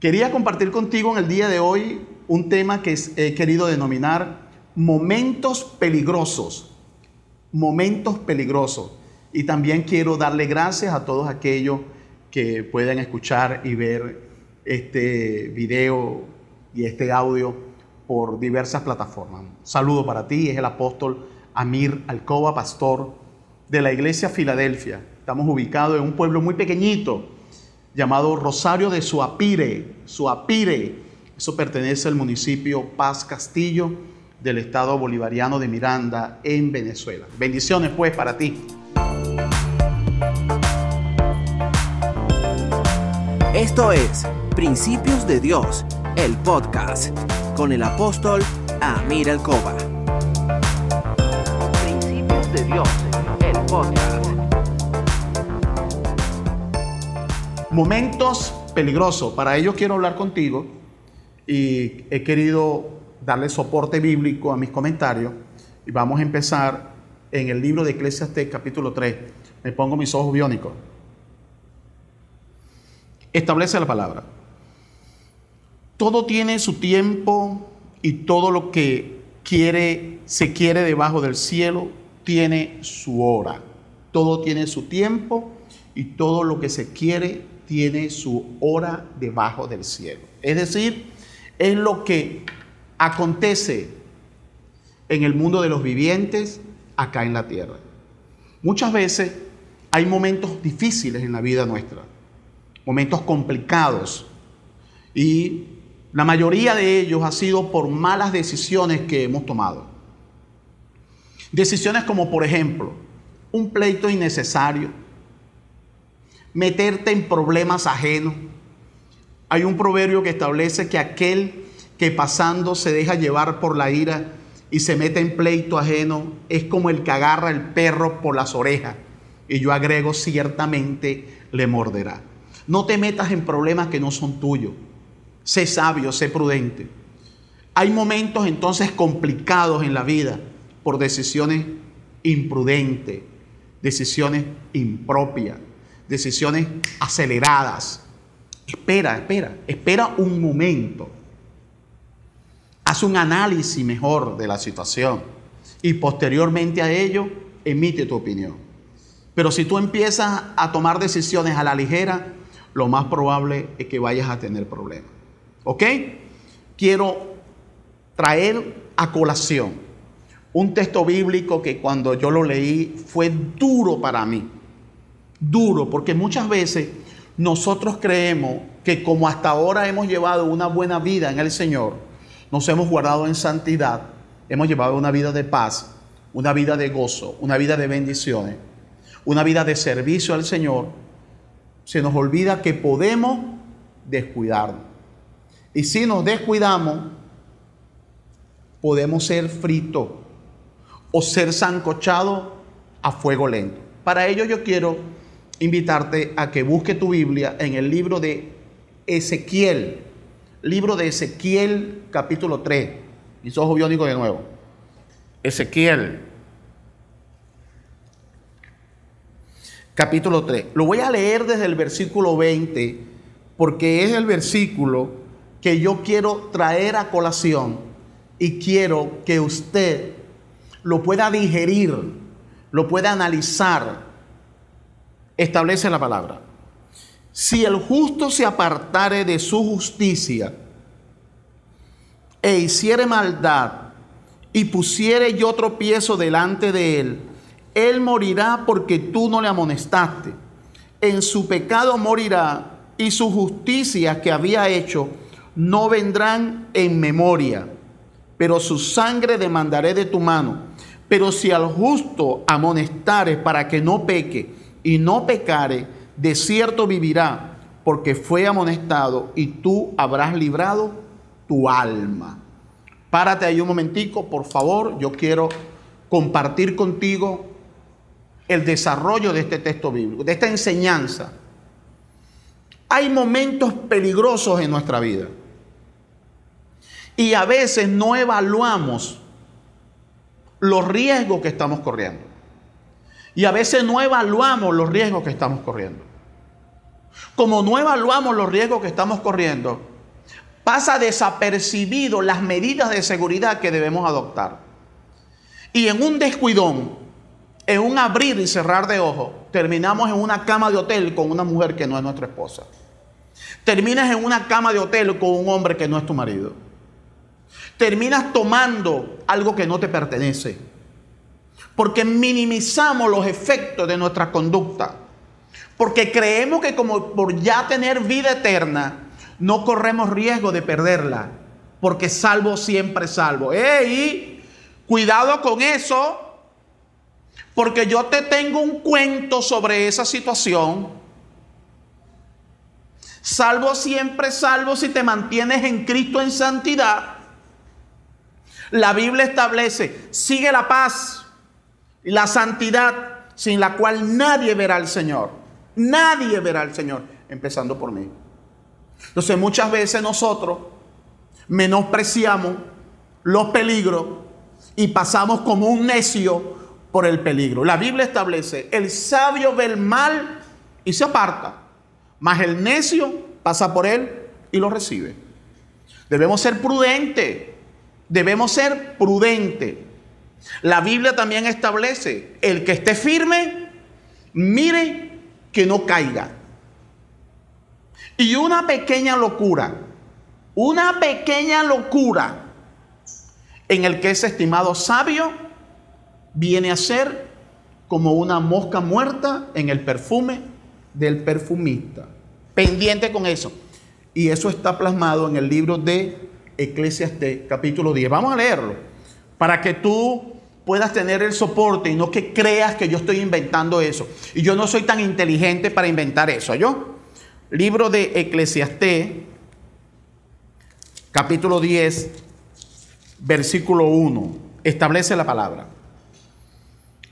Quería compartir contigo en el día de hoy un tema que he querido denominar momentos peligrosos. Momentos peligrosos. Y también quiero darle gracias a todos aquellos que puedan escuchar y ver este video y este audio por diversas plataformas. Saludo para ti, es el apóstol Amir Alcoba, pastor de la iglesia Filadelfia. Estamos ubicados en un pueblo muy pequeñito llamado Rosario de Suapire. Suapire, eso pertenece al municipio Paz Castillo del estado bolivariano de Miranda en Venezuela. Bendiciones pues para ti. Esto es Principios de Dios, el podcast con el apóstol Amir Alcoba. Principios de Dios, el podcast. Momentos peligrosos. Para ello quiero hablar contigo y he querido darle soporte bíblico a mis comentarios y vamos a empezar en el libro de Eclesiastes capítulo 3. Me pongo mis ojos biónicos. Establece la palabra. Todo tiene su tiempo y todo lo que quiere se quiere debajo del cielo tiene su hora. Todo tiene su tiempo y todo lo que se quiere tiene su hora debajo del cielo. Es decir, es lo que acontece en el mundo de los vivientes acá en la tierra. Muchas veces hay momentos difíciles en la vida nuestra, momentos complicados, y la mayoría de ellos ha sido por malas decisiones que hemos tomado. Decisiones como, por ejemplo, un pleito innecesario, meterte en problemas ajenos. Hay un proverbio que establece que aquel que pasando se deja llevar por la ira y se mete en pleito ajeno es como el que agarra el perro por las orejas. Y yo agrego, ciertamente le morderá. No te metas en problemas que no son tuyos. Sé sabio, sé prudente. Hay momentos entonces complicados en la vida por decisiones imprudentes, decisiones impropias decisiones aceleradas. Espera, espera, espera un momento. Haz un análisis mejor de la situación y posteriormente a ello emite tu opinión. Pero si tú empiezas a tomar decisiones a la ligera, lo más probable es que vayas a tener problemas. ¿Ok? Quiero traer a colación un texto bíblico que cuando yo lo leí fue duro para mí duro, porque muchas veces nosotros creemos que como hasta ahora hemos llevado una buena vida en el Señor, nos hemos guardado en santidad, hemos llevado una vida de paz, una vida de gozo, una vida de bendiciones, una vida de servicio al Señor, se nos olvida que podemos descuidarnos. Y si nos descuidamos, podemos ser fritos o ser zancochados a fuego lento. Para ello yo quiero invitarte a que busque tu Biblia en el libro de Ezequiel, libro de Ezequiel capítulo 3. Mis ojos biónicos de nuevo. Ezequiel capítulo 3. Lo voy a leer desde el versículo 20 porque es el versículo que yo quiero traer a colación y quiero que usted lo pueda digerir, lo pueda analizar establece la palabra. Si el justo se apartare de su justicia e hiciere maldad y pusiere yo tropiezo delante de él, él morirá porque tú no le amonestaste. En su pecado morirá y su justicia que había hecho no vendrán en memoria, pero su sangre demandaré de tu mano. Pero si al justo amonestares para que no peque, y no pecare, de cierto vivirá, porque fue amonestado y tú habrás librado tu alma. Párate ahí un momentico, por favor. Yo quiero compartir contigo el desarrollo de este texto bíblico, de esta enseñanza. Hay momentos peligrosos en nuestra vida. Y a veces no evaluamos los riesgos que estamos corriendo. Y a veces no evaluamos los riesgos que estamos corriendo. como no evaluamos los riesgos que estamos corriendo, pasa desapercibido las medidas de seguridad que debemos adoptar. Y en un descuidón, en un abrir y cerrar de ojos, terminamos en una cama de hotel con una mujer que no es nuestra esposa. Terminas en una cama de hotel con un hombre que no es tu marido. Terminas tomando algo que no te pertenece. Porque minimizamos los efectos de nuestra conducta. Porque creemos que como por ya tener vida eterna, no corremos riesgo de perderla. Porque salvo siempre salvo. ¡Ey! Cuidado con eso. Porque yo te tengo un cuento sobre esa situación. Salvo siempre salvo si te mantienes en Cristo en santidad. La Biblia establece, sigue la paz y la santidad sin la cual nadie verá al Señor. Nadie verá al Señor, empezando por mí. Entonces muchas veces nosotros menospreciamos los peligros y pasamos como un necio por el peligro. La Biblia establece, el sabio ve el mal y se aparta, mas el necio pasa por él y lo recibe. Debemos ser prudentes, debemos ser prudentes. La Biblia también establece, el que esté firme, mire que no caiga. Y una pequeña locura, una pequeña locura en el que es estimado sabio, viene a ser como una mosca muerta en el perfume del perfumista. Pendiente con eso. Y eso está plasmado en el libro de Eclesiastes capítulo 10. Vamos a leerlo para que tú puedas tener el soporte y no que creas que yo estoy inventando eso. Y yo no soy tan inteligente para inventar eso, ¿yo? Libro de Eclesiastés capítulo 10 versículo 1 establece la palabra.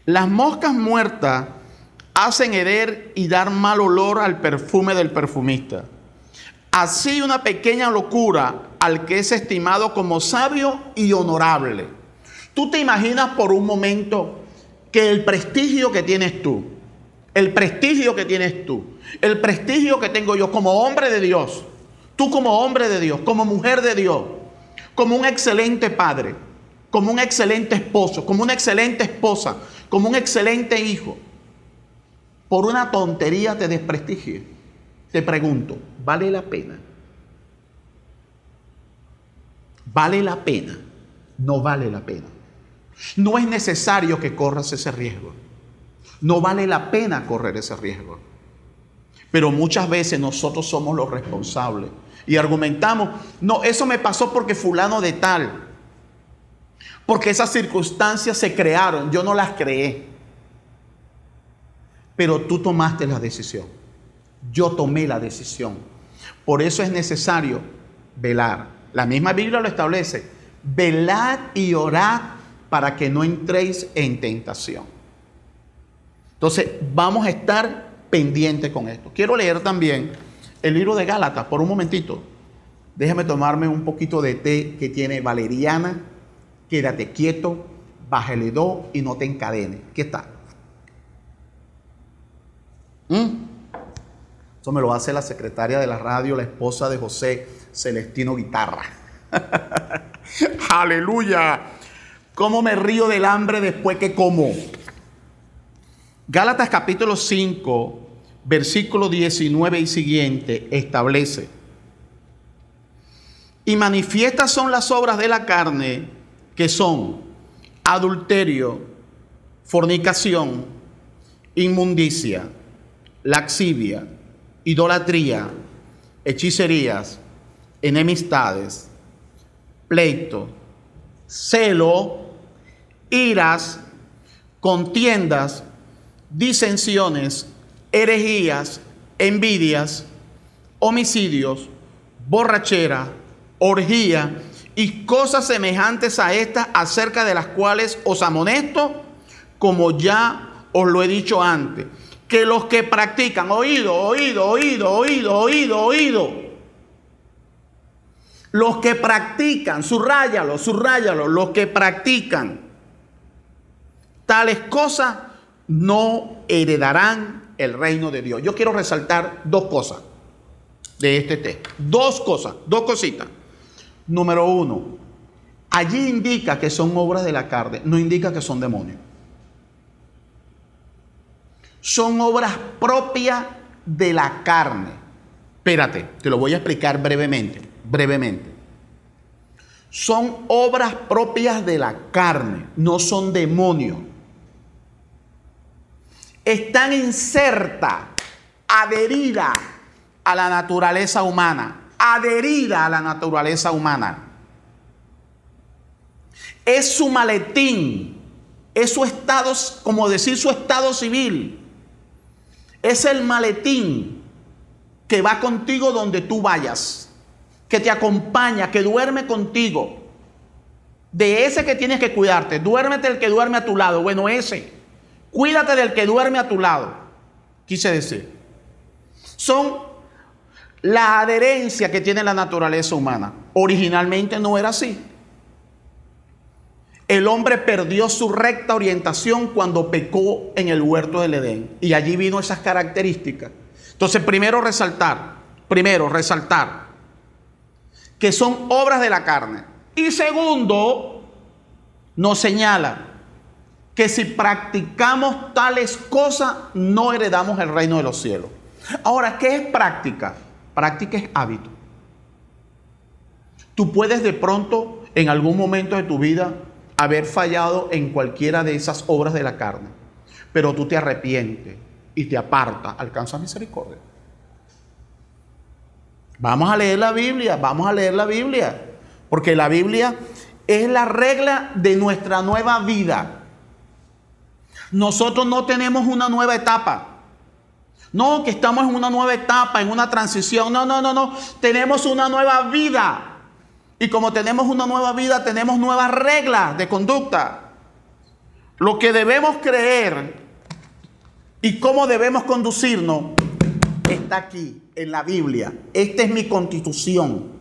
Las moscas muertas hacen heder y dar mal olor al perfume del perfumista. Así una pequeña locura al que es estimado como sabio y honorable. Tú te imaginas por un momento que el prestigio que tienes tú, el prestigio que tienes tú, el prestigio que tengo yo como hombre de Dios, tú como hombre de Dios, como mujer de Dios, como un excelente padre, como un excelente esposo, como una excelente esposa, como un excelente hijo, por una tontería te desprestigie, te pregunto, ¿vale la pena? ¿Vale la pena? No vale la pena. No es necesario que corras ese riesgo. No vale la pena correr ese riesgo. Pero muchas veces nosotros somos los responsables y argumentamos, no, eso me pasó porque fulano de tal. Porque esas circunstancias se crearon, yo no las creé. Pero tú tomaste la decisión. Yo tomé la decisión. Por eso es necesario velar. La misma Biblia lo establece. Velad y orad para que no entréis en tentación. Entonces, vamos a estar pendientes con esto. Quiero leer también el libro de Gálatas por un momentito. Déjame tomarme un poquito de té que tiene valeriana quédate quieto, bájale dos y no te encadenes. ¿Qué está? ¿Mm? Eso me lo hace la secretaria de la radio, la esposa de José Celestino Guitarra. Aleluya. ¿Cómo me río del hambre después que como? Gálatas capítulo 5, versículo 19 y siguiente establece. Y manifiestas son las obras de la carne que son adulterio, fornicación, inmundicia, laxivia, idolatría, hechicerías, enemistades, pleito, celo, iras, contiendas, disensiones, herejías, envidias, homicidios, borrachera, orgía y cosas semejantes a estas acerca de las cuales os amonesto, como ya os lo he dicho antes, que los que practican, oído, oído, oído, oído, oído, oído, los que practican, subrayalo, subrayalo, los que practican tales cosas no heredarán el reino de Dios. Yo quiero resaltar dos cosas de este texto. Dos cosas, dos cositas. Número uno, allí indica que son obras de la carne, no indica que son demonios. Son obras propias de la carne. Espérate, te lo voy a explicar brevemente, brevemente. Son obras propias de la carne, no son demonios. Están insertas, adheridas a la naturaleza humana, adherida a la naturaleza humana. Es su maletín, es su estado, como decir su estado civil. Es el maletín que va contigo donde tú vayas, que te acompaña, que duerme contigo. De ese que tienes que cuidarte, duérmete el que duerme a tu lado. Bueno, ese. Cuídate del que duerme a tu lado. Quise decir. Son la adherencia que tiene la naturaleza humana. Originalmente no era así. El hombre perdió su recta orientación cuando pecó en el huerto del Edén. Y allí vino esas características. Entonces, primero resaltar, primero resaltar que son obras de la carne. Y segundo, nos señala que si practicamos tales cosas, no heredamos el reino de los cielos. Ahora, ¿qué es práctica? Práctica es hábito. Tú puedes de pronto, en algún momento de tu vida, haber fallado en cualquiera de esas obras de la carne, pero tú te arrepientes y te apartas, alcanzas misericordia. Vamos a leer la Biblia, vamos a leer la Biblia, porque la Biblia es la regla de nuestra nueva vida. Nosotros no tenemos una nueva etapa. No, que estamos en una nueva etapa, en una transición. No, no, no, no. Tenemos una nueva vida. Y como tenemos una nueva vida, tenemos nuevas reglas de conducta. Lo que debemos creer y cómo debemos conducirnos está aquí, en la Biblia. Esta es mi constitución.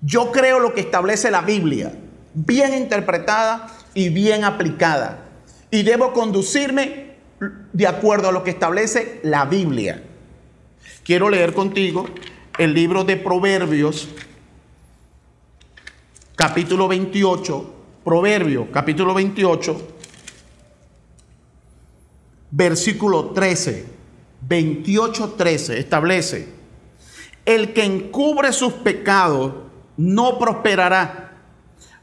Yo creo lo que establece la Biblia, bien interpretada y bien aplicada. Y debo conducirme de acuerdo a lo que establece la Biblia. Quiero leer contigo el libro de Proverbios, capítulo 28, Proverbio, capítulo 28, versículo 13, 28, 13, establece, el que encubre sus pecados no prosperará,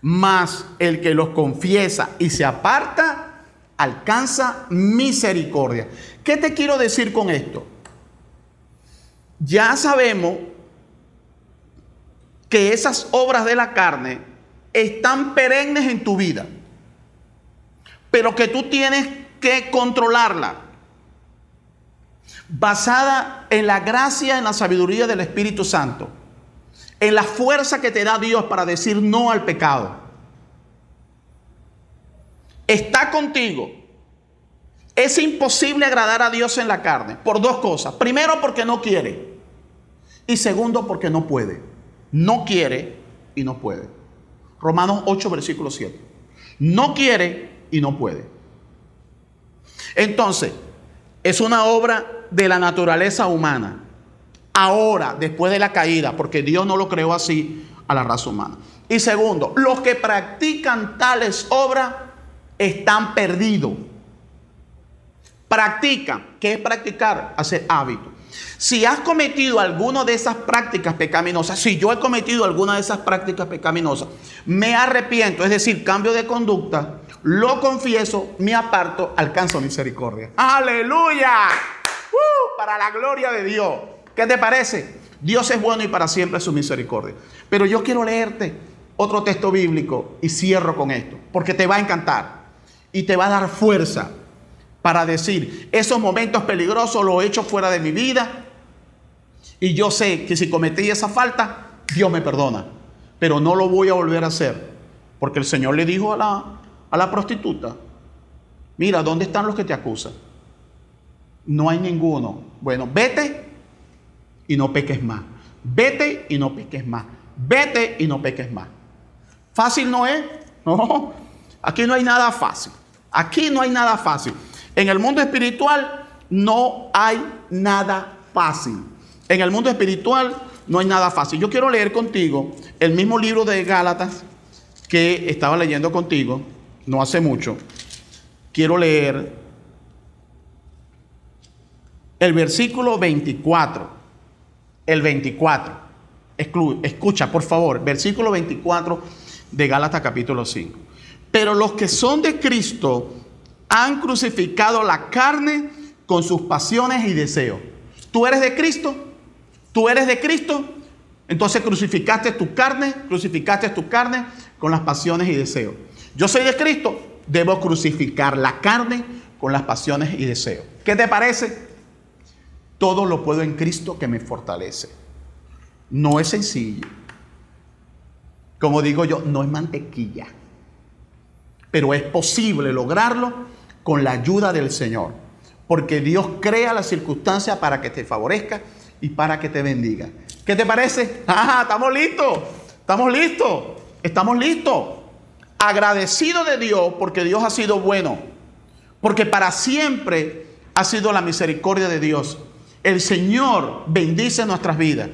mas el que los confiesa y se aparta, alcanza misericordia. ¿Qué te quiero decir con esto? Ya sabemos que esas obras de la carne están perennes en tu vida, pero que tú tienes que controlarla, basada en la gracia, en la sabiduría del Espíritu Santo, en la fuerza que te da Dios para decir no al pecado está contigo. Es imposible agradar a Dios en la carne por dos cosas. Primero porque no quiere. Y segundo porque no puede. No quiere y no puede. Romanos 8, versículo 7. No quiere y no puede. Entonces, es una obra de la naturaleza humana. Ahora, después de la caída, porque Dios no lo creó así a la raza humana. Y segundo, los que practican tales obras están perdidos. Practica. ¿Qué es practicar? Hacer hábito. Si has cometido alguna de esas prácticas pecaminosas, si yo he cometido alguna de esas prácticas pecaminosas, me arrepiento, es decir, cambio de conducta, lo confieso, me aparto, alcanzo misericordia. Aleluya. Uh, para la gloria de Dios. ¿Qué te parece? Dios es bueno y para siempre su misericordia. Pero yo quiero leerte otro texto bíblico y cierro con esto, porque te va a encantar y te va a dar fuerza para decir, esos momentos peligrosos los he hecho fuera de mi vida y yo sé que si cometí esa falta, Dios me perdona, pero no lo voy a volver a hacer, porque el Señor le dijo a la, a la prostituta, mira, ¿dónde están los que te acusan? No hay ninguno. Bueno, vete y no peques más. Vete y no peques más. Vete y no peques más. Fácil no es. No. Aquí no hay nada fácil. Aquí no hay nada fácil. En el mundo espiritual no hay nada fácil. En el mundo espiritual no hay nada fácil. Yo quiero leer contigo el mismo libro de Gálatas que estaba leyendo contigo no hace mucho. Quiero leer el versículo 24. El 24. Escucha, por favor, versículo 24 de Gálatas capítulo 5. Pero los que son de Cristo han crucificado la carne con sus pasiones y deseos. ¿Tú eres de Cristo? ¿Tú eres de Cristo? Entonces crucificaste tu carne, crucificaste tu carne con las pasiones y deseos. Yo soy de Cristo, debo crucificar la carne con las pasiones y deseos. ¿Qué te parece? Todo lo puedo en Cristo que me fortalece. No es sencillo. Como digo yo, no es mantequilla. Pero es posible lograrlo con la ayuda del Señor. Porque Dios crea las circunstancias para que te favorezca y para que te bendiga. ¿Qué te parece? ¡Ah, estamos listos! ¡Estamos listos! ¡Estamos listos! Agradecido de Dios porque Dios ha sido bueno. Porque para siempre ha sido la misericordia de Dios. El Señor bendice nuestras vidas.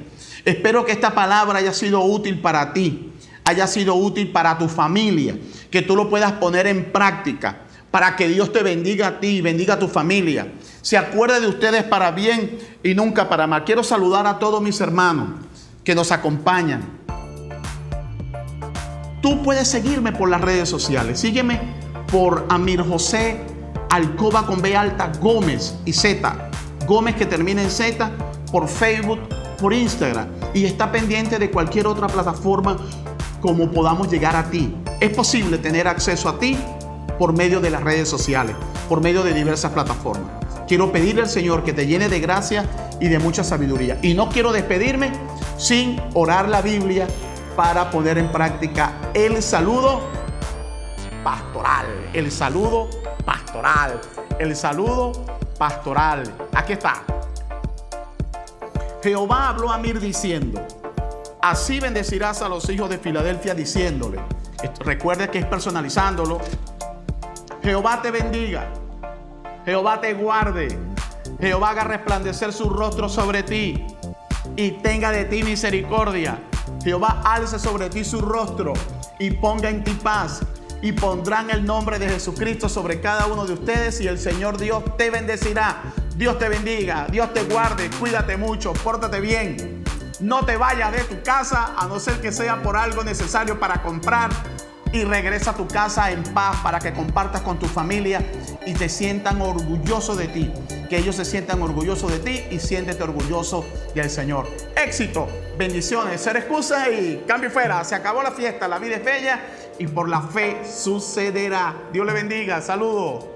Espero que esta palabra haya sido útil para ti, haya sido útil para tu familia, que tú lo puedas poner en práctica para que Dios te bendiga a ti y bendiga a tu familia. Se acuerde de ustedes para bien y nunca para mal. Quiero saludar a todos mis hermanos que nos acompañan. Tú puedes seguirme por las redes sociales. Sígueme por Amir José Alcoba con B alta Gómez y Z. Gómez que termina en Z por Facebook, por Instagram. Y está pendiente de cualquier otra plataforma como podamos llegar a ti. Es posible tener acceso a ti por medio de las redes sociales, por medio de diversas plataformas. Quiero pedirle al Señor que te llene de gracia y de mucha sabiduría. Y no quiero despedirme sin orar la Biblia para poner en práctica el saludo pastoral. El saludo pastoral. El saludo pastoral. Aquí está. Jehová habló a Mir diciendo, así bendecirás a los hijos de Filadelfia diciéndole, recuerde que es personalizándolo, Jehová te bendiga Jehová te guarde. Jehová haga resplandecer su rostro sobre ti y tenga de ti misericordia. Jehová alce sobre ti su rostro y ponga en ti paz. Y pondrán el nombre de Jesucristo sobre cada uno de ustedes y el Señor Dios te bendecirá. Dios te bendiga, Dios te guarde, cuídate mucho, pórtate bien. No te vayas de tu casa a no ser que sea por algo necesario para comprar y regresa a tu casa en paz para que compartas con tu familia y te sientan orgullosos de ti. Que ellos se sientan orgullosos de ti y siéntete orgulloso del Señor. Éxito, bendiciones, ser excusa y cambio fuera. Se acabó la fiesta, la vida es bella y por la fe sucederá. Dios le bendiga. Saludos.